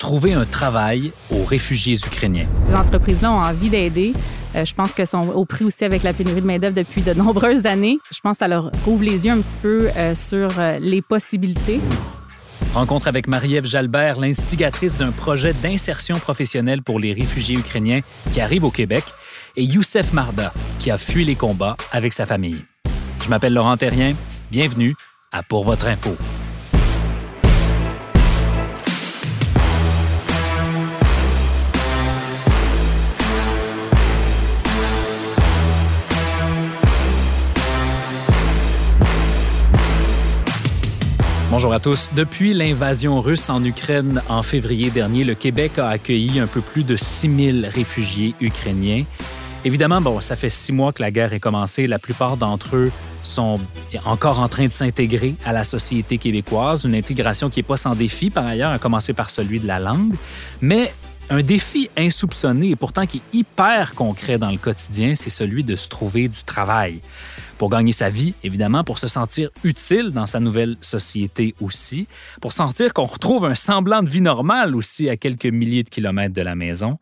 trouver un travail aux réfugiés ukrainiens. Ces entreprises-là ont envie d'aider. Euh, je pense qu'elles sont au prix aussi avec la pénurie de main-d'œuvre depuis de nombreuses années. Je pense que ça leur ouvre les yeux un petit peu euh, sur euh, les possibilités. Rencontre avec Marie-Ève Jalbert, l'instigatrice d'un projet d'insertion professionnelle pour les réfugiés ukrainiens qui arrivent au Québec, et Youssef Marda, qui a fui les combats avec sa famille. Je m'appelle Laurent Terrien. Bienvenue à Pour votre info. Bonjour à tous. Depuis l'invasion russe en Ukraine en février dernier, le Québec a accueilli un peu plus de 6000 réfugiés ukrainiens. Évidemment, bon, ça fait six mois que la guerre est commencée. La plupart d'entre eux sont encore en train de s'intégrer à la société québécoise, une intégration qui n'est pas sans défi, par ailleurs, à commencer par celui de la langue. Mais un défi insoupçonné et pourtant qui est hyper concret dans le quotidien, c'est celui de se trouver du travail pour gagner sa vie, évidemment, pour se sentir utile dans sa nouvelle société aussi, pour sentir qu'on retrouve un semblant de vie normale aussi à quelques milliers de kilomètres de la maison.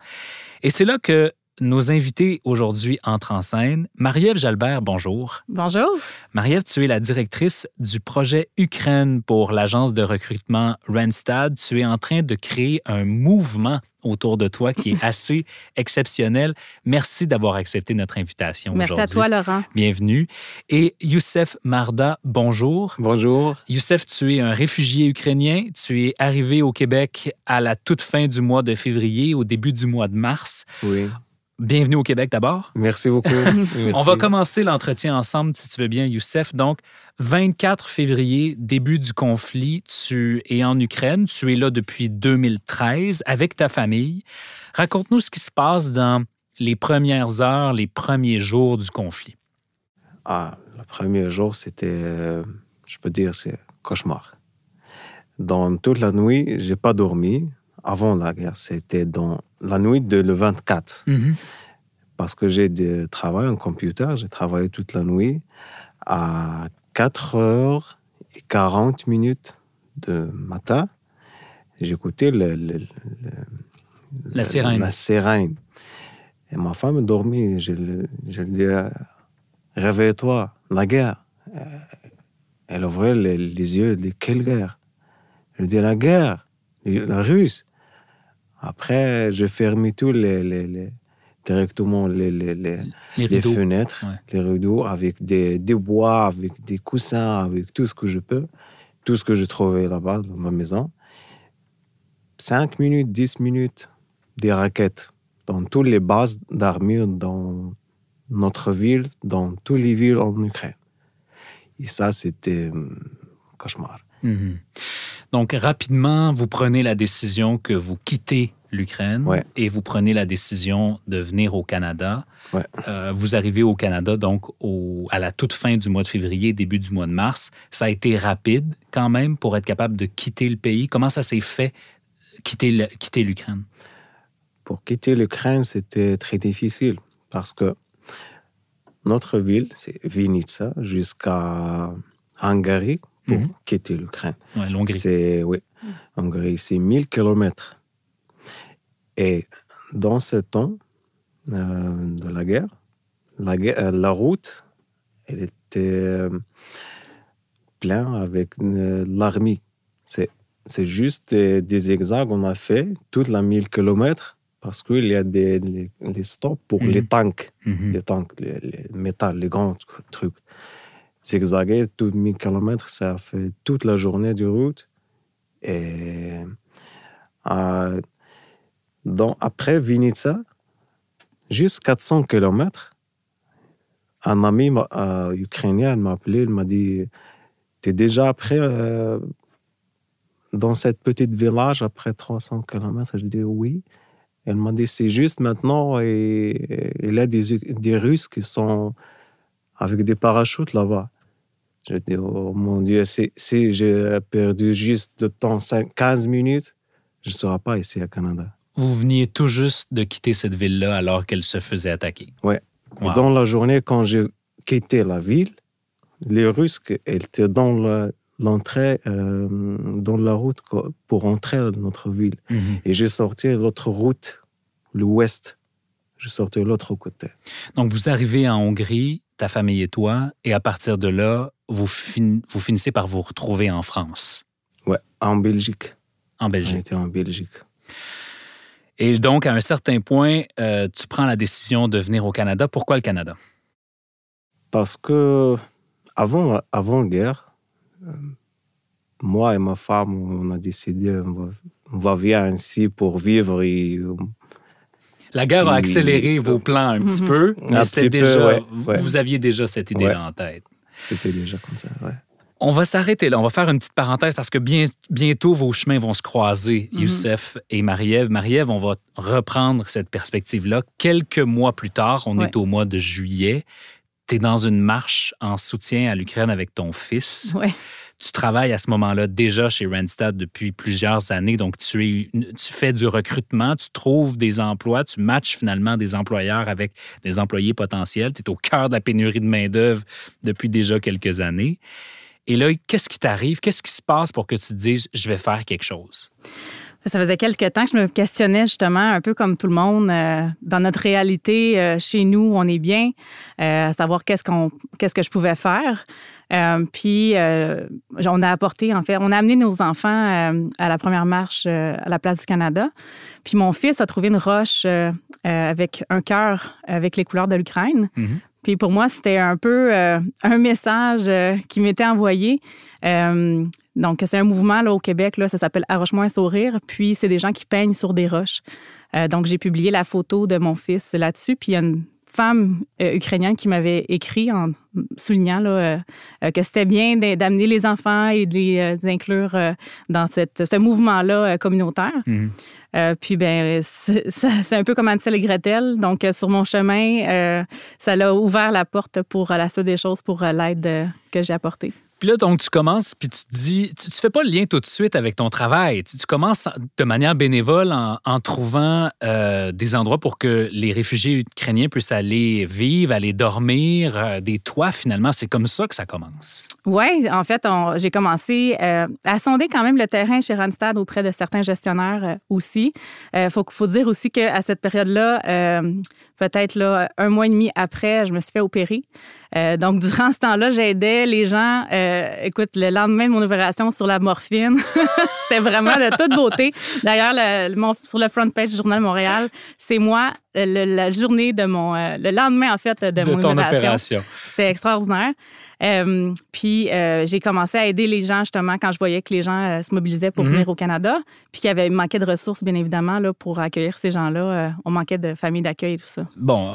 Et c'est là que nos invités aujourd'hui entrent en scène. Marie-Ève Jalbert, bonjour. Bonjour. Marie-Ève, tu es la directrice du projet Ukraine pour l'agence de recrutement Randstad. Tu es en train de créer un mouvement autour de toi qui est assez exceptionnel. Merci d'avoir accepté notre invitation Merci à toi, Laurent. Bienvenue. Et Youssef Marda, bonjour. Bonjour. Youssef, tu es un réfugié ukrainien. Tu es arrivé au Québec à la toute fin du mois de février, au début du mois de mars. Oui. Bienvenue au Québec d'abord. Merci beaucoup. Merci. On va commencer l'entretien ensemble, si tu veux bien, Youssef. Donc, 24 février, début du conflit, tu es en Ukraine, tu es là depuis 2013 avec ta famille. Raconte-nous ce qui se passe dans les premières heures, les premiers jours du conflit. Ah, le premier jour, c'était, euh, je peux dire, c'est cauchemar. Dans toute la nuit, j'ai pas dormi. Avant la guerre, c'était dans la nuit de le 24. Mhm. Parce que j'ai du travail en computer, j'ai travaillé toute la nuit. À 4 heures et 40 minutes de matin, j'écoutais le, le- le- La sirène. La sirène. Et ma femme dormait. Je, lui dis, euh, réveille-toi, la guerre. Elle ouvrait les, les yeux, elle dit, quelle guerre? Je lui dis, la guerre, la russe. Après, je fermais tout les, les- les- directement les, les, fenêtres, Ouais. les rideaux, avec des, des bois, avec des coussins, avec tout ce que je peux, tout ce que je trouvais là-bas dans ma maison. Cinq minutes, dix minutes, des raquettes dans toutes les bases d'armure dans notre ville, dans toutes les villes en Ukraine. Et ça, c'était hum, cauchemar. Mhm. Donc, rapidement, vous prenez la décision que vous quittez l'Ukraine Ouais. et vous prenez la décision de venir au Canada. Ouais. Euh, vous arrivez au Canada, donc, au- à la toute fin du mois de février, début du mois de mars. Ça a été rapide, quand même, pour être capable de quitter le pays. Comment ça s'est fait, quitter l'Ukraine? Pour quitter l'Ukraine, c'était très difficile parce que notre ville, c'est Vinica, jusqu'à Hongrie pour Mhm. quitter l'Ukraine. Ouais, l'Hongrie. C'est, oui, Hongrie, c'est 1000 kilomètres. Et dans ce temps euh, de la guerre, la, guerre- euh, la route, elle était euh, pleine avec euh, l'armée. C'est, c'est juste des, des zigzags qu'on a fait toute la 1000 kilomètres parce qu'il y a des les, les stops pour Mhm. les tanks Mhm. les tanks, les, les métal, les grands trucs. Zigzaguer tout 1000 km, ça fait toute la journée de route. Et euh, dans, après Vinica, juste 400 km, un ami euh, ukrainien m'a appelé, il m'a dit Tu es déjà après euh, dans cette petite village après 300 km Je dis Oui. Elle m'a dit c'est juste maintenant, et, il y a des Russes qui sont avec des parachutes là-bas. Je dis, oh mon Dieu, si, si j'ai perdu juste de temps 5, 15 minutes, je ne serai pas ici à Canada. Vous veniez tout juste de quitter cette ville-là alors qu'elle se faisait attaquer. Wow. Dans la journée, quand j'ai quitté la ville, les Russes étaient dans la- l'entrée, euh, dans la route pour entrer dans notre ville. Mhm. Et j'ai sorti l'autre route, l'ouest. J'ai sorti l'autre côté. Donc, vous arrivez en Hongrie, ta famille et toi, et à partir de là, vous, fin- vous finissez par vous retrouver en France, Ouais, en Belgique. en Belgique. été en Belgique. Et donc, à un certain point, euh, tu prends la décision de venir au Canada. Pourquoi le Canada? Parce que avant, avant guerre, euh, moi et ma femme, on a décidé, on va, on va venir ici pour vivre et euh, La guerre a accéléré vos plans un petit Mhm. peu, mais c'était déjà, ouais, vous- ouais. vous aviez déjà cette idée-là Ouais. en tête. C'était déjà comme ça. Ouais. On va s'arrêter là. On va faire une petite parenthèse parce que bien, bientôt vos chemins vont se croiser, Mhm. Youssef et Marie-Ève. Marie-Ève, on va reprendre cette perspective-là. Quelques mois plus tard, on Ouais. est au mois de juillet. Tu es dans une marche en soutien à l'Ukraine avec ton fils. Ouais. Tu travailles à ce moment-là déjà chez Randstad depuis plusieurs années, donc tu, es, tu fais du recrutement, tu trouves des emplois, tu matches finalement des employeurs avec des employés potentiels. Tu es au cœur de la pénurie de main-d'œuvre depuis déjà quelques années. Et là, qu'est-ce qui t'arrive? Qu'est-ce qui se passe pour que tu te dises, je vais faire quelque chose? Ça faisait quelques temps que je me questionnais justement, un peu comme tout le monde, euh, dans notre réalité, euh, chez nous, on est bien, euh, à savoir qu'est-ce qu'on, qu'est-ce que je pouvais faire. Euh, puis, euh, on a apporté, en fait, on a amené nos enfants euh, à la première marche euh, à la place du Canada. Puis, mon fils a trouvé une roche avec un cœur avec les couleurs de l'Ukraine. Mhm. Puis pour moi, c'était un peu un message qui m'était envoyé. Donc, c'est un mouvement là, au Québec, là, ça s'appelle Arroche-moi un sourire. Puis, c'est des gens qui peignent sur des roches. Donc, j'ai publié la photo de mon fils là-dessus. Puis, il y a une femme euh, ukrainienne qui m'avait écrit en soulignant là, euh, euh, que c'était bien d'a- d'amener les enfants et de les inclure dans cette, ce mouvement-là communautaire. Euh, puis, ben, c'est un peu comme Ansel et Gretel. Donc, sur mon chemin, ça l'a ouvert la porte pour la suite des choses, pour l'aide que j'ai apportée. Puis là, donc, tu commences, puis tu te dis, tu, tu fais pas le lien tout de suite avec ton travail. Tu, commences de manière bénévole en, trouvant euh, des endroits pour que les réfugiés ukrainiens puissent aller vivre, aller dormir, euh, des toits, finalement. C'est comme ça que ça commence. Oui, en fait, j'ai commencé euh, à sonder quand même le terrain chez Randstad auprès de certains gestionnaires aussi. Il faut, faut dire aussi qu'à cette période-là, peut-être là, un mois et demi après, je me suis fait opérer. Euh, donc, durant ce temps-là, j'aidais les gens. euh, écoute, le lendemain de mon opération sur la morphine, c'était vraiment de toute beauté. D'ailleurs, le- mon- sur le front page du Journal Montréal, c'est moi, euh, le- la journée de mon... euh, le lendemain, en fait, de, de mon ton opération. opération. C'était extraordinaire. Euh, puis euh, j'ai commencé à aider les gens justement quand je voyais que les gens euh, se mobilisaient pour Mhm. venir au Canada, puis qu'il y avait manquait de ressources bien évidemment là pour accueillir ces gens-là. On manquait de familles d'accueil et tout ça. Bon,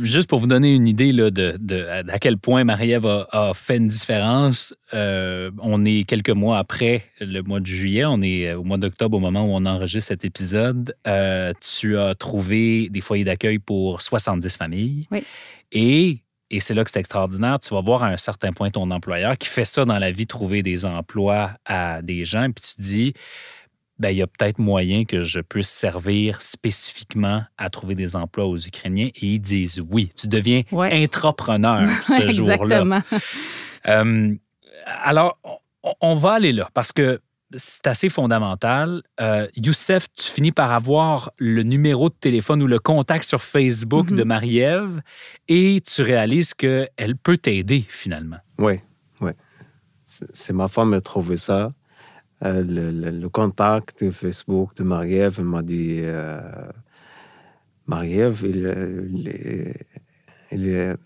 juste pour vous donner une idée là, de, de- à quel point Marie-Ève a, a fait une différence, on est quelques mois après le mois de juillet, on est au mois d'octobre au moment où on enregistre cet épisode. Tu as trouvé des foyers d'accueil pour 70 familles. Oui. Et, et c'est là que c'est extraordinaire, tu vas voir à un certain point ton employeur qui fait ça dans la vie, trouver des emplois à des gens, puis tu te dis, ben, il y a peut-être moyen que je puisse servir spécifiquement à trouver des emplois aux Ukrainiens. Et ils disent oui. Tu deviens Ouais. intrapreneur ce jour-là. Exactement. Euh, alors, on, on va aller là parce que c'est assez fondamental. Euh, Youssef, tu finis par avoir le numéro de téléphone ou le contact sur Facebook Mhm. de Marie-Ève et tu réalises qu'elle peut t'aider finalement. Oui, oui. C'est ma femme qui a trouvé ça. Euh, le, le- le contact de Facebook de Marie-Ève elle m'a dit euh, Marie-Ève, il, il est- il est-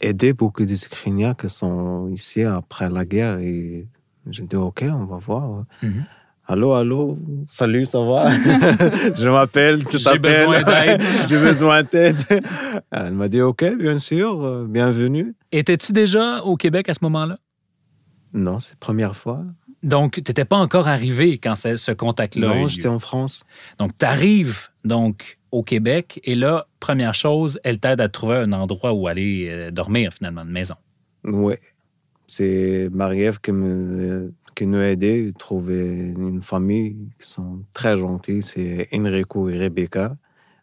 aidé beaucoup des Ukrainiens qui sont ici après la guerre. Et j'ai dit OK, on va voir. Mhm. Allô, allô, salut, ça va? je m'appelle, tu J'ai t'appelles? besoin d'aide. J'ai besoin d'aide. Elle m'a dit OK, bien sûr, euh, bienvenue. Étais-tu déjà au Québec à ce moment-là? Non, c'est la première fois. Donc, tu n'étais pas encore arrivé quand ce ce contact-là non, j'étais en France. Donc, tu arrives donc au Québec. Et là, première chose, elle t'aide à trouver un endroit où aller euh, dormir, finalement, une maison. Oui. C'est Marie-Ève qui, me, qui nous a aidés à trouver une famille qui sont très gentils. C'est Enrico et Rebecca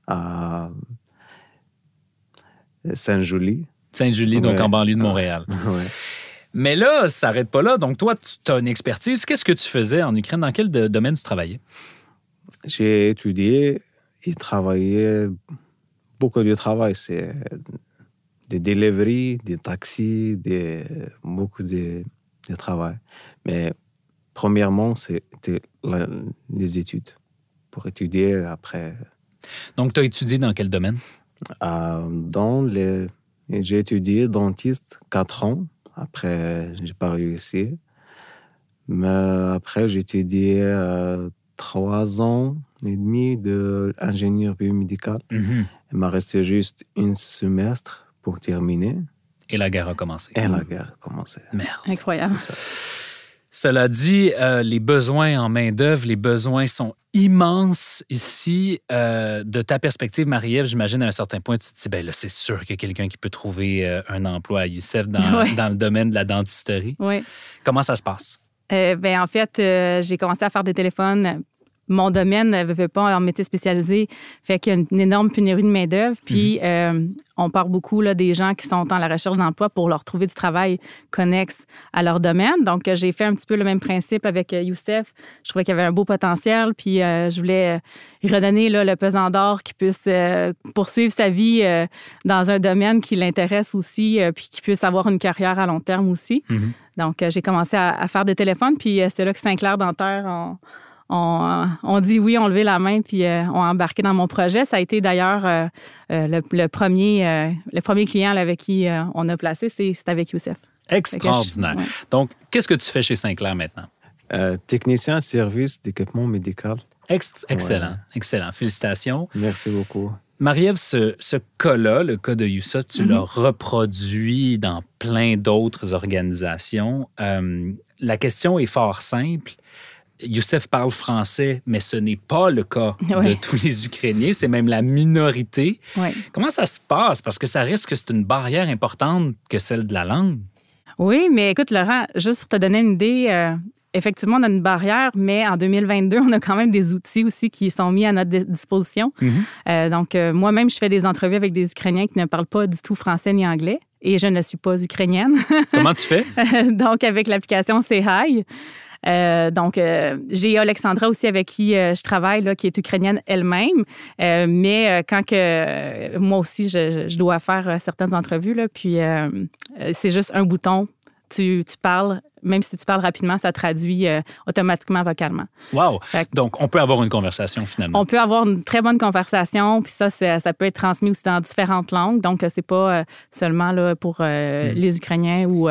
à Saint-Julie. Sainte-Julie, donc Ouais. en banlieue de Montréal. Ouais. Mais là, ça s'arrête pas là. Donc, toi, tu as une expertise. Qu'est-ce que tu faisais en Ukraine? Dans quel domaine tu travaillais? J'ai étudié et travaillé beaucoup de travail. C'est des deliveries, des taxis, des, beaucoup de, de travail. Mais premièrement, c'était les études. Pour étudier après. Donc, tu as étudié dans quel domaine? euh, dans les, j'ai étudié dentiste quatre ans. Après, j'ai pas réussi. Mais après, j'ai étudié euh, trois ans et demi d'ingénieur biomédical. Mhm. Il m'a resté juste un semestre pour terminer. Et la guerre a commencé. Et la guerre a commencé. Merde. Incroyable. Ça. Cela dit, euh, les besoins en main-d'œuvre, les besoins sont immenses ici. Euh, de ta perspective, Marie-Ève, j'imagine à un certain point, tu te dis, ben là, c'est sûr qu'il y a quelqu'un qui peut trouver euh, un emploi à Youssef dans, Ouais. dans le domaine de la dentisterie. Oui. Comment ça se passe? Euh, ben, en fait, euh, j'ai commencé à faire des téléphones. Mon domaine ne veut pas en métier spécialisé, fait qu'il y a une, une énorme pénurie de main-d'œuvre. Puis, euh, on parle beaucoup là, des gens qui sont en la recherche d'emploi pour leur trouver du travail connexe à leur domaine. Donc, euh, j'ai fait un petit peu le même principe avec euh, Youssef. Je trouvais qu'il y avait un beau potentiel, puis euh, je voulais redonner là, le pesant d'or qui puisse euh, poursuivre sa vie dans un domaine qui l'intéresse aussi, puis qui puisse avoir une carrière à long terme aussi. Mhm. Donc, j'ai commencé à, à faire des téléphones, puis c'est là que Saint-Clair Dentaire ont, ont dit oui, ont levé la main, puis euh, ont embarqué dans mon projet. Ça a été d'ailleurs euh, euh, le, le premier, euh, le premier client avec qui euh, on a placé, c'est avec Youssef. Je- Extraordinaire. ouais. Donc, qu'est-ce que tu fais chez Sinclair maintenant? Euh, technicien service d'équipement médical. Ex- excellent, excellent. Félicitations. Merci beaucoup. Marie-Ève, ce, ce cas-là, le cas de Youssef, tu Mhm. l'as reproduit dans plein d'autres organisations. Euh, la question est fort simple. Youssef parle français, mais ce n'est pas le cas de tous les Ukrainiens, c'est même la minorité. Ouais. Comment ça se passe? Parce que ça risque que c'est une barrière importante que celle de la langue. Oui, mais écoute, Laurent, juste pour te donner une idée, euh, effectivement, on a une barrière, mais en 2022, on a quand même des outils aussi qui sont mis à notre di- disposition. Euh, donc, euh, moi-même, je fais des entrevues avec des Ukrainiens qui ne parlent pas du tout français ni anglais. Et je ne suis pas ukrainienne. Comment tu fais? donc, avec l'application C'est Hi. Euh, donc, euh, j'ai Alexandra aussi avec qui euh, je travaille, là, qui est ukrainienne elle-même. Mais quand que moi aussi, je, dois faire certaines entrevues, là, puis c'est juste un bouton. Tu, tu parles, même si tu parles rapidement, ça traduit euh, automatiquement vocalement. Wow! Donc, on peut avoir une conversation finalement. On peut avoir une très bonne conversation, puis ça, ça peut être transmis aussi dans différentes langues. Donc, c'est pas euh, seulement là, pour euh, Mm. les Ukrainiens ou,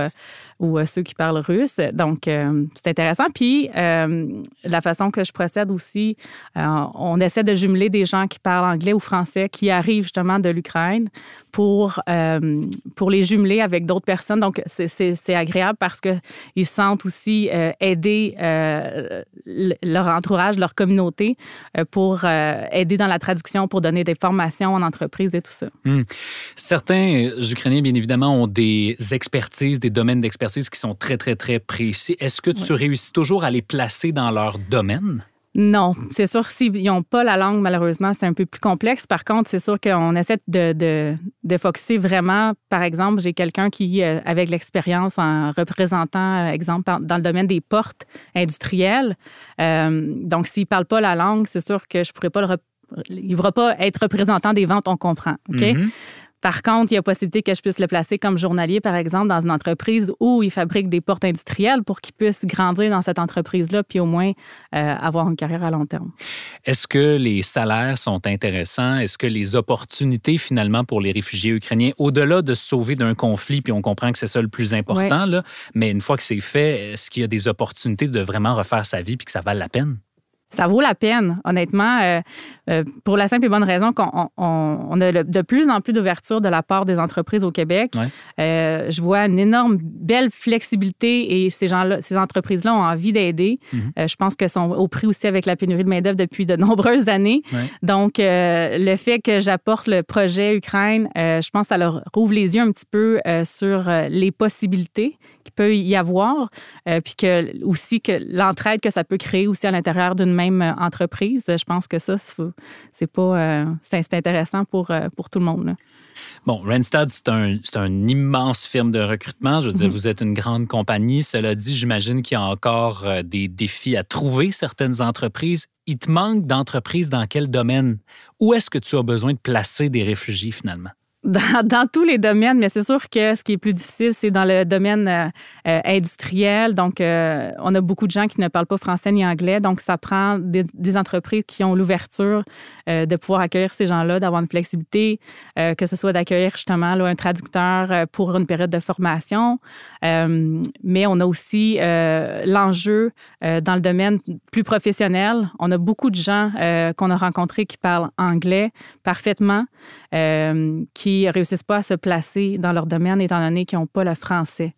ou ceux qui parlent russe. Donc, euh, c'est intéressant. Puis, euh, la façon que je procède aussi, euh, on essaie de jumeler des gens qui parlent anglais ou français qui arrivent justement de l'Ukraine pour, euh, pour les jumeler avec d'autres personnes. Donc, c'est- agréable parce qu'ils se sentent aussi euh, aider euh, le- leur entourage, leur communauté pour aider dans la traduction, pour donner des formations en entreprise et tout ça. Certains euh, Ukrainiens, bien évidemment, ont des expertises, des domaines d'expertise qui sont très, très, très précis. Est-ce que tu réussis toujours à les placer dans leur domaine? Non, c'est sûr, s'ils n'ont pas la langue, malheureusement, c'est un peu plus complexe. Par contre, c'est sûr qu'on essaie de, de, de vraiment. Par exemple, j'ai quelqu'un qui, euh, avec l'expérience en représentant, euh, exemple, dans- le domaine des portes industrielles, euh, donc s'il ne parle pas la langue, c'est sûr que je pourrais pas le... Il ne pas être représentant des ventes, on comprend. OK? Mhm. Par contre, il y a possibilité que je puisse le placer comme journalier, par exemple, dans une entreprise où il fabrique des portes industrielles pour qu'il puisse grandir dans cette entreprise-là, puis au moins euh, avoir une carrière à long terme. Est-ce que les salaires sont intéressants? Est-ce que les opportunités, finalement, pour les réfugiés ukrainiens, au-delà de se sauver d'un conflit, puis on comprend que c'est ça le plus important, là, mais une fois que c'est fait, est-ce qu'il y a des opportunités de vraiment refaire sa vie puis que ça vale la peine? Ça vaut la peine, honnêtement, euh, euh, pour la simple et bonne raison qu'on on, on a de plus en plus d'ouverture de la part des entreprises au Québec. Ouais. Euh, je vois une énorme, belle flexibilité et ces gens-là, ces entreprises-là ont envie d'aider. Mhm. Je pense qu'elles sont au prix aussi avec la pénurie de main-d'œuvre depuis de nombreuses années. Ouais. Donc, le fait que j'apporte le projet Ukraine, je pense que ça leur rouvre les yeux un petit peu sur les possibilités peut y avoir, euh, puis que aussi que l'entraide que ça peut créer aussi à l'intérieur d'une même euh, entreprise. Je pense que ça, c'est pas, euh, c'est intéressant pour, pour tout le monde. là. Bon, Randstad, c'est un, un immense firme de recrutement. Je veux dire, Mhm. vous êtes une grande compagnie. Cela dit, j'imagine qu'il y a encore des défis à trouver certaines entreprises. Il te manque d'entreprises dans quel domaine? Où est-ce que tu as besoin de placer des réfugiés finalement? Dans, dans tous les domaines, mais c'est sûr que ce qui est plus difficile, c'est dans le domaine euh, euh, industriel. Donc, euh, on a beaucoup de gens qui ne parlent pas français ni anglais. Donc, ça prend des, des entreprises qui ont l'ouverture euh, de pouvoir accueillir ces gens-là, d'avoir une flexibilité, euh, que ce soit d'accueillir justement là, un traducteur pour une période de formation. Mais on a aussi l'enjeu dans le domaine plus professionnel. On a beaucoup de gens qu'on a rencontrés qui parlent anglais parfaitement, euh, qui réussissent pas à se placer dans leur domaine étant donné qu'ils n'ont pas le français.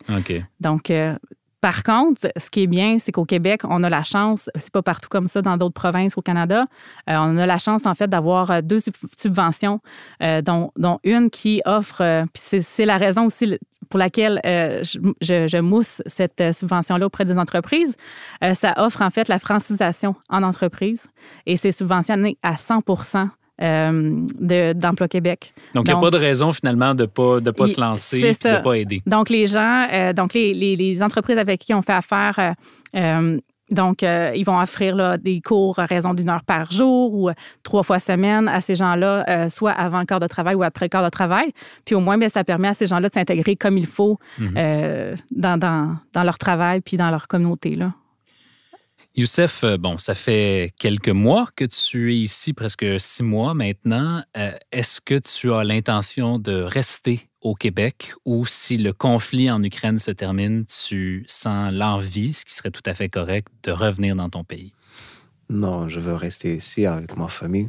Donc, euh, par contre, ce qui est bien, c'est qu'au Québec, on a la chance, c'est pas partout comme ça dans d'autres provinces au Canada, euh, on a la chance en fait d'avoir euh, deux sub- subventions, euh, dont, dont une qui offre, euh, puis c'est- la raison aussi pour laquelle je, je- je mousse cette subvention-là auprès des entreprises. Ça offre en fait la francisation en entreprise et c'est subventionné à 100 euh, de- d'Emploi Québec. Donc, il n'y a pas de raison finalement de ne pas, de pas se lancer et de ne pas aider. Donc, les gens, euh, donc les, les- les entreprises avec qui on fait affaire, euh, donc, ils vont offrir là, des cours à raison d'une heure par jour ou trois fois semaine à ces gens-là, soit avant le quart de travail ou après le quart de travail. Puis au moins, bien, ça permet à ces gens-là de s'intégrer comme il faut Mhm. dans, dans, dans leur travail puis dans leur communauté. Là. Youssef, euh, bon, ça fait quelques mois que tu es ici, presque six mois maintenant. Euh, Est-ce que tu as l'intention de rester au Québec ou si le conflit en Ukraine se termine, tu sens l'envie, ce qui serait tout à fait correct, de revenir dans ton pays? Non, je veux rester ici avec ma famille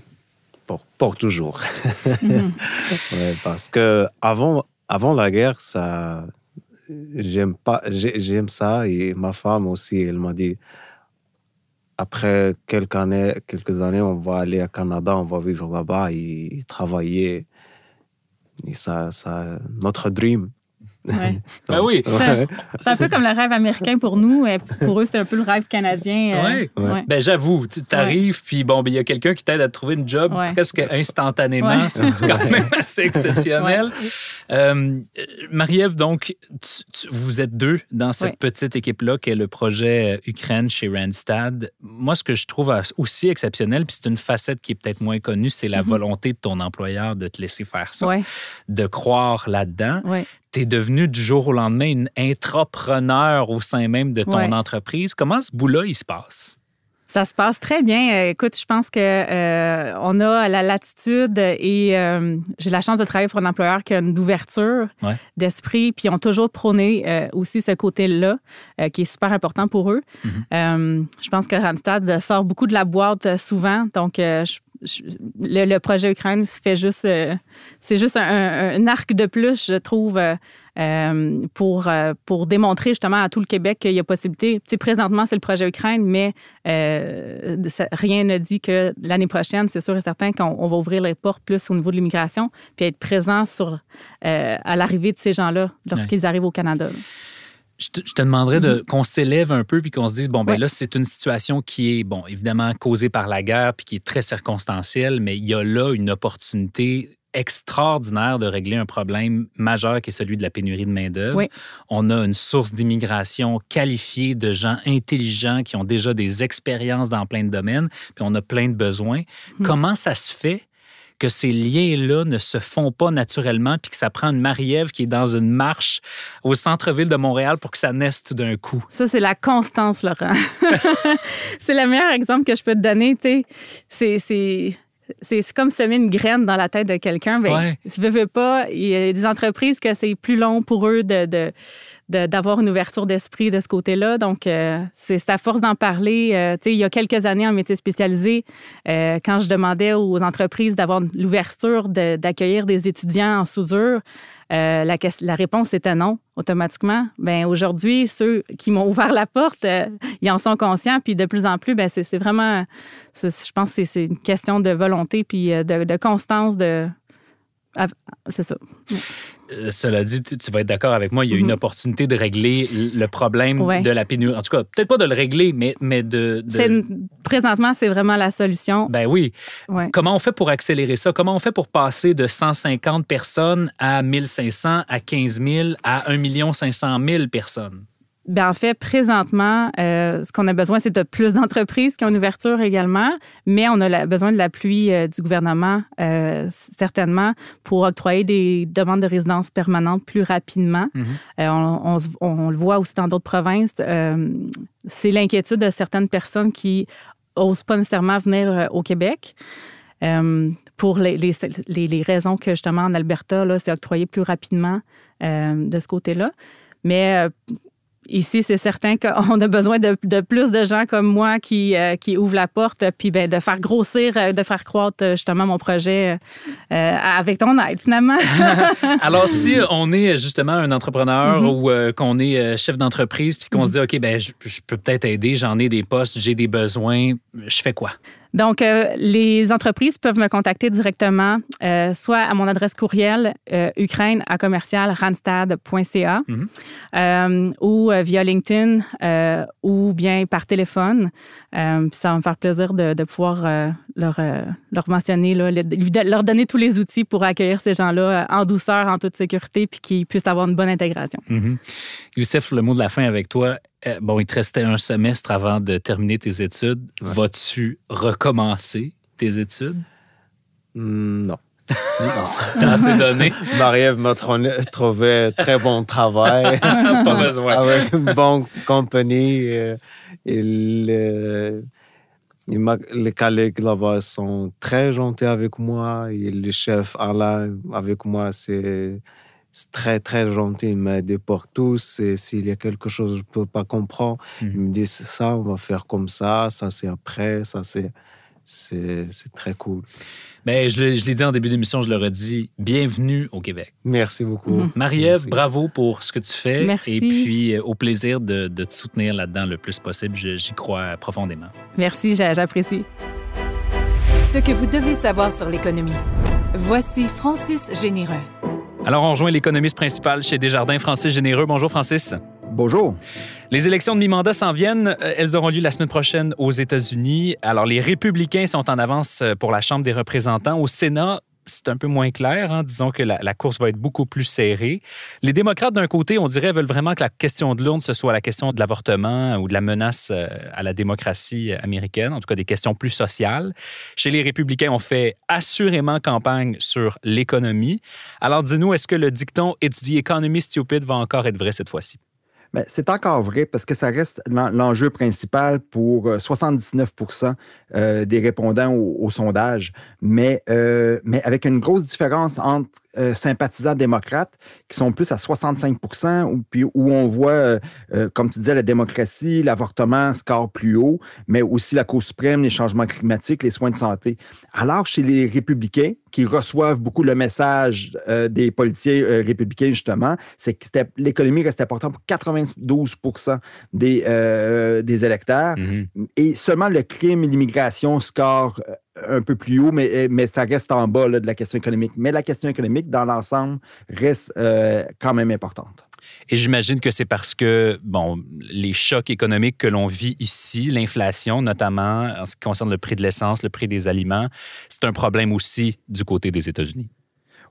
pour, pour toujours. Mhm. Ouais, parce que avant, avant la guerre, ça, j'aime pas, j'ai- j'aime ça et ma femme aussi, elle m'a dit après quelques années, quelques années, on va aller à Canada, on va vivre là-bas et, travailler. Et ça, ça, notre dream. Ouais. Ben oui. C'est un peu comme le rêve américain pour nous. et Pour eux, c'est un peu le rêve canadien. euh, Ouais. ouais. Ben j'avoue, tu arrives, puis bon, ben il y a quelqu'un qui t'aide à trouver une job Ouais. presque instantanément. Ouais. C'est quand même assez exceptionnel. Euh, Marie-Ève, donc, tu- tu- vous êtes deux dans cette Ouais. petite équipe-là qui est le projet euh, Ukraine chez Randstad. Moi, ce que je trouve aussi exceptionnel, puis c'est une facette qui est peut-être moins connue, c'est la Mhm. volonté de ton employeur de te laisser faire ça, Ouais, de croire là-dedans. Tu es devenu du jour au lendemain une intrapreneur au sein même de ton Ouais. entreprise. Comment ce bout-là, il se passe? Ça se passe très bien. Euh, Écoute, je pense que euh, on a la latitude et euh, j'ai la chance de travailler pour un employeur qui a une ouverture Ouais. d'esprit, puis ils ont toujours prôné euh, aussi ce côté-là, qui est super important pour eux. Mhm. Je pense que Randstad sort beaucoup de la boîte souvent, donc je- je- le, le projet Ukraine fait juste, euh, c'est juste un, arc de plus, je trouve. euh, euh, pour, pour démontrer justement à tout le Québec qu'il y a possibilité. Tu sais, présentement, c'est le projet Ukraine, mais euh, ça- rien ne dit que l'année prochaine, c'est sûr et certain qu'on on va ouvrir les portes plus au niveau de l'immigration, puis être présent sur, à l'arrivée de ces gens-là lorsqu'ils arrivent au Canada. Je te, je te demanderais de, qu'on s'élève un peu puis qu'on se dise, bon, ben Ouais. là, c'est une situation qui est, bon, évidemment, causée par la guerre puis qui est très circonstancielle, mais il y a là une opportunité extraordinaire de régler un problème majeur qui est celui de la pénurie de main-d'œuvre. Oui. On a une source d'immigration qualifiée de gens intelligents qui ont déjà des expériences dans plein de domaines, puis on a plein de besoins. Hmm. Comment ça se fait que ces liens-là ne se font pas naturellement, puis que ça prend une Marie-Ève qui est dans une marche au centre-ville de Montréal pour que ça naisse tout d'un coup. Ça, c'est la constance, Laurent. c'est le meilleur exemple que je peux te donner. C'est, c'est... comme semer une graine dans la tête de quelqu'un. Ben, Ouais. si veux pas, il y a des entreprises que c'est plus long pour eux de, de- de- d'avoir une ouverture d'esprit de ce côté-là. Donc, euh, c'est à force d'en parler. euh, il y a quelques années en métier spécialisé, euh, quand je demandais aux entreprises d'avoir l'ouverture de- d'accueillir des étudiants en soudure, euh, la, réponse était non, automatiquement. Ben aujourd'hui, ceux qui m'ont ouvert la porte, euh, ils en sont conscients. Puis de plus en plus, ben c'est vraiment, je pense c'est- une question de volonté puis euh, de, de constance. De, c'est ça. Euh, Cela dit, tu, tu vas être d'accord avec moi, il y a une Mhm. opportunité de régler le problème Ouais. de la pénurie. En tout cas, peut-être pas de le régler, mais, mais de. de- C'est une- présentement, c'est vraiment la solution. Ben oui. Ouais. Comment on fait pour accélérer ça? Comment on fait pour passer de 150 personnes à 1500, à 15 000, à 1 500 000 personnes? Ben, en fait, présentement, euh, ce qu'on a besoin, c'est de plus d'entreprises qui ont une ouverture également, mais on a la- besoin de l'appui euh, du gouvernement, euh, certainement, pour octroyer des demandes de résidence permanente plus rapidement. Mhm. Euh, on, on se- on le voit aussi dans d'autres provinces. c'est l'inquiétude de certaines personnes qui n'osent pas nécessairement venir au Québec. euh, pour les, les- raisons que justement en Alberta, là, c'est octroyé plus rapidement euh, de ce côté-là. Mais euh, ici, c'est certain qu'on a besoin de, de plus de gens comme moi qui, euh, qui ouvrent la porte, puis ben, de faire grossir, euh, de faire croître euh, justement mon projet euh, avec ton aide, finalement. Alors, si on est justement un entrepreneur Mhm. ou euh, qu'on est chef d'entreprise, puis qu'on se dit, OK, ben, je, je peux peut-être aider, j'en ai des postes, j'ai des besoins, je fais quoi? Donc, euh, les entreprises peuvent me contacter directement, euh, soit à mon adresse courriel euh, ukraine à commercial randstad.ca Mhm. euh, ou via LinkedIn ou bien par téléphone. Puis ça va me faire plaisir de, de pouvoir leur, leur mentionner, là, leur donner tous les outils pour accueillir ces gens-là en douceur, en toute sécurité, puis qu'ils puissent avoir une bonne intégration. Mhm. Youssef, le mot de la fin avec toi. Euh, bon, il te restait un semestre avant de terminer tes études. Ouais. Vas-tu recommencer tes études? Hmm, Non. Non. T'as assez donné? Marie-Ève m'a trouvé très bon travail. Pas besoin. Avec une bonne compagnie. euh, m'a- les collègues là-bas sont très gentils avec moi. Et le chef Alain avec moi, c'est c'est très, très gentil. Il m'a aidé pour tout. C'est- S'il y a quelque chose que je ne peux pas comprendre, Mhm. il me dit c'est ça, on va faire comme ça, ça c'est après, ça c'est. C'est très cool. Ben, je, l'ai dit en début d'émission, je le redis. Bienvenue au Québec. Merci beaucoup. Mhm. Marie-Ève, bravo pour ce que tu fais. Merci. Et puis, euh, au plaisir de, de te soutenir là-dedans le plus possible. J'y crois profondément. Merci, j'a- j'apprécie. Ce que vous devez savoir sur l'économie. Voici Francis Généreux. Alors, on rejoint l'économiste principal chez Desjardins, Francis Généreux. Bonjour, Francis. Bonjour. Les élections de mi-mandat s'en viennent. Euh, Elles auront lieu la semaine prochaine aux États-Unis. Alors, les républicains sont en avance euh, pour la Chambre des représentants. Au Sénat, c'est un peu moins clair. hein. Disons que la, la course va être beaucoup plus serrée. Les démocrates, d'un côté, on dirait, veulent vraiment que la question de l'urne, ce soit la question de l'avortement ou de la menace euh, à la démocratie américaine, en tout cas des questions plus sociales. Chez les républicains, on fait assurément campagne sur l'économie. Alors, dis-nous, est-ce que le dicton It's the economy stupid va encore être vrai cette fois-ci? Ben, c'est encore vrai parce que ça reste l'en- l'enjeu principal pour euh, 79% euh, des répondants au, sondage, euh, mais avec une grosse différence entre euh, sympathisants démocrates qui sont plus à 65 où, puis où on voit, euh, euh, comme tu disais, la démocratie, l'avortement score plus haut, mais aussi la Cour suprême, les changements climatiques, les soins de santé. Alors, chez les républicains, qui reçoivent beaucoup le message des politiciens euh, républicains, justement, c'est que l'économie reste importante pour 92 des, des électeurs. Et seulement le crime et l'immigration score un peu plus haut, mais, mais ça reste en bas de la question économique. Mais la question économique, dans l'ensemble, reste euh, quand même importante. Et j'imagine que c'est parce que, bon, les chocs économiques que l'on vit ici, l'inflation notamment, en ce qui concerne le prix de l'essence, le prix des aliments, c'est un problème aussi du côté des États-Unis.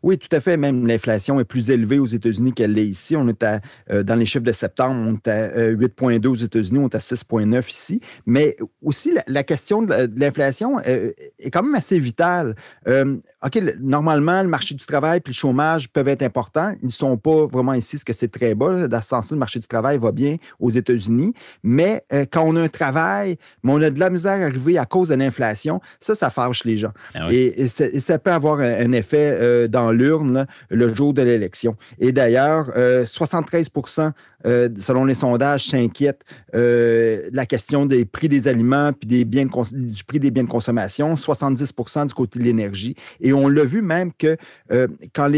Oui, tout à fait. Même l'inflation est plus élevée aux États-Unis qu'elle l'est ici. On est à, euh, dans les chiffres de septembre, on est à 8,2 aux États-Unis, on est à 6,9 ici. Mais aussi, la, question de l'inflation est quand même assez vitale. OK, normalement, le marché du travail et le chômage peuvent être importants. Ils ne sont pas vraiment ici, ce que c'est très bas. Dans ce sens-là, le marché du travail va bien aux États-Unis. Mais quand on a un travail, mais on a de la misère à arriver à cause de l'inflation, ça, ça fâche les gens. Ah et, ça peut avoir un, effet euh, l'urne le jour de l'élection. Et d'ailleurs, 73 euh, euh, selon les sondages, s'inquiètent de la question des prix des aliments puis des biens du prix des biens de consommation, 70% du côté de l'énergie. Et on l'a vu même que quand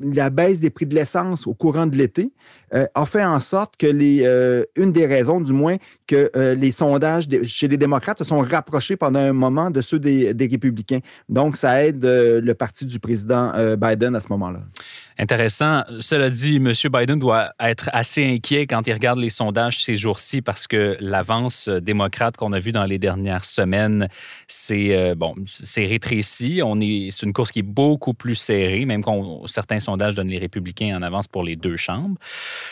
la baisse des prix de l'essence au courant de l'été a fait en sorte que les, une des raisons, du moins, que les sondages chez les démocrates se sont rapprochés pendant un moment de ceux des républicains. Donc, ça aide le parti du président Biden à ce moment-là. Intéressant. Cela dit, M. Biden doit être assez inquiet quand il regarde les sondages ces jours-ci parce que l'avance démocrate qu'on a vue dans les dernières semaines, c'est euh, bon, c'est rétréci. On est, c'est une course qui est beaucoup plus serrée, même quand certains sondages donnent les républicains en avance pour les deux chambres.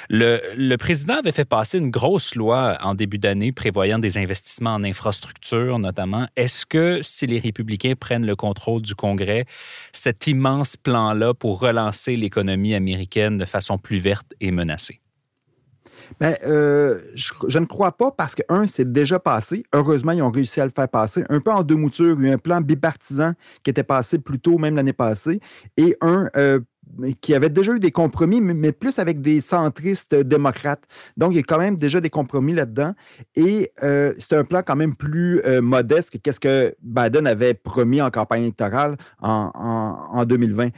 Le, président avait fait passer une grosse loi en début d'année prévoyant des investissements en infrastructure, notamment. Est-ce que si les républicains prennent le contrôle du Congrès, cet immense plan-là pour relancer les l'économie américaine de façon plus verte et menacée? Bien, euh, je, ne crois pas parce que, un, c'est déjà passé. Heureusement, ils ont réussi à le faire passer. Un peu en deux moutures. Il y a eu un plan bipartisan qui était passé plus tôt, même l'année passée, et un euh, qui avait déjà eu des compromis, mais, plus avec des centristes démocrates. Donc, il y a quand même déjà des compromis là-dedans. Et euh, c'est un plan quand même plus modeste que ce que Biden avait promis en campagne électorale en, en 2020.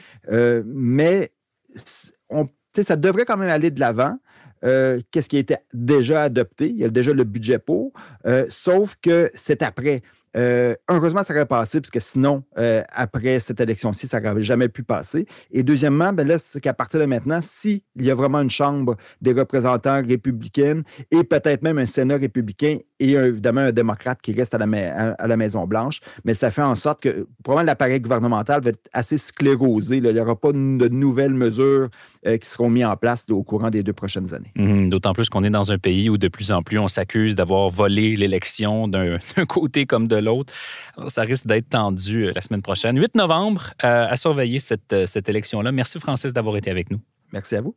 mais ça devrait quand même aller de l'avant. Euh, qu'est-ce qui a été déjà adopté? Il y a déjà le budget pour, euh, sauf que c'est après. Euh, heureusement, ça aurait passé, parce que sinon, après cette élection-ci, ça n'aurait jamais pu passer. Et deuxièmement, ben là, c'est qu'à partir de maintenant, s'il y a vraiment une Chambre des représentants républicaines et peut-être même un Sénat républicain et évidemment un démocrate qui reste à la, à, la Maison-Blanche, mais ça fait en sorte que probablement l'appareil gouvernemental va être assez sclérosé. Il n'y aura pas de nouvelles mesures euh, qui seront mises en place au courant des deux prochaines années. Mmh, d'autant plus qu'on est dans un pays où de plus en plus on s'accuse d'avoir volé l'élection d'un côté comme de l'autre. Ça risque d'être tendu euh, la semaine prochaine. 8 novembre, euh, à surveiller cette, cette élection-là. Merci, Francis, d'avoir été avec nous. Merci à vous.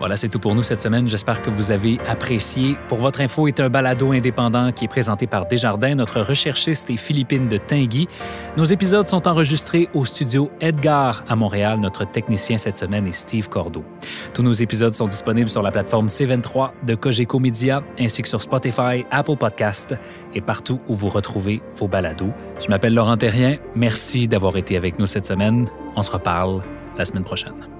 Voilà, c'est tout pour nous cette semaine. J'espère que vous avez apprécié. Pour votre info est un balado indépendant qui est présenté par Desjardins. Notre recherchiste est Philippine de Tinguy. Nos épisodes sont enregistrés au studio Edgar à Montréal. Notre technicien cette semaine est Steve Cordeau. Tous nos épisodes sont disponibles sur la plateforme C23 de Cogeco Media ainsi que sur Spotify, Apple Podcast et partout où vous retrouvez vos balados. Je m'appelle Laurent Terrien. Merci d'avoir été avec nous cette semaine. On se reparle la semaine prochaine.